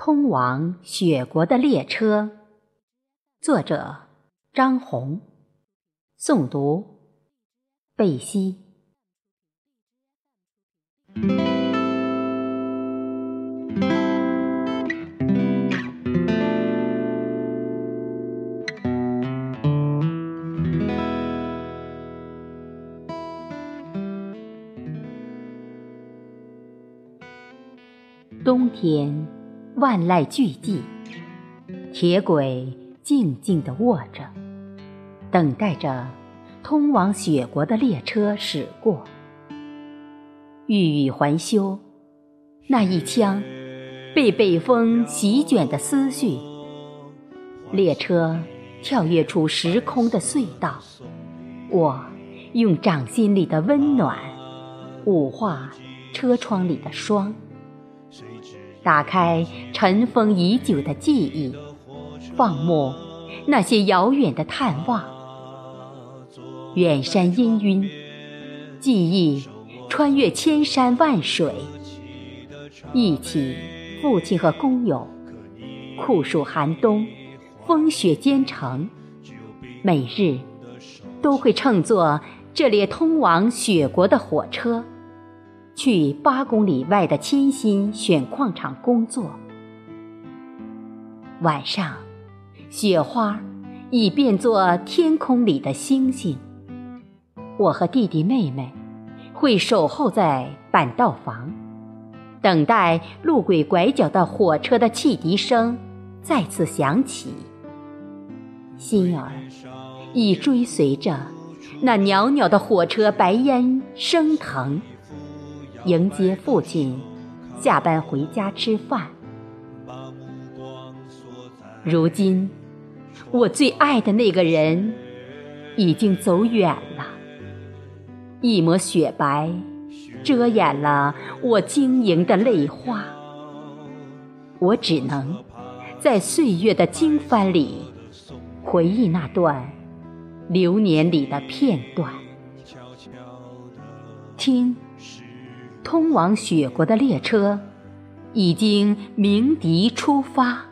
通往雪国的列车，作者张红，诵读贝西。冬天。万籁俱寂，铁轨静静地卧着，等待着通往雪国的列车驶过。欲语还休，那一腔被北风席卷的思绪。列车跳跃出时空的隧道，我用掌心里的温暖舞化车窗里的霜。打开尘封已久的记忆，放牧那些遥远的探望。远山氤氲，记忆穿越千山万水，忆起父亲和工友，酷暑寒冬，风雪兼程，每日都会乘坐这列通往雪国的火车。去八公里外的千辛选矿场工作。晚上，雪花已变作天空里的星星。我和弟弟妹妹会守候在板道房，等待路轨拐角的火车的汽笛声再次响起。心儿已追随着那袅袅的火车白烟升腾。迎接父亲下班回家吃饭。如今，我最爱的那个人已经走远了，一抹雪白遮掩了我晶莹的泪花。我只能在岁月的经幡里回忆那段流年里的片段，听。通往雪国的列车已经鸣笛出发。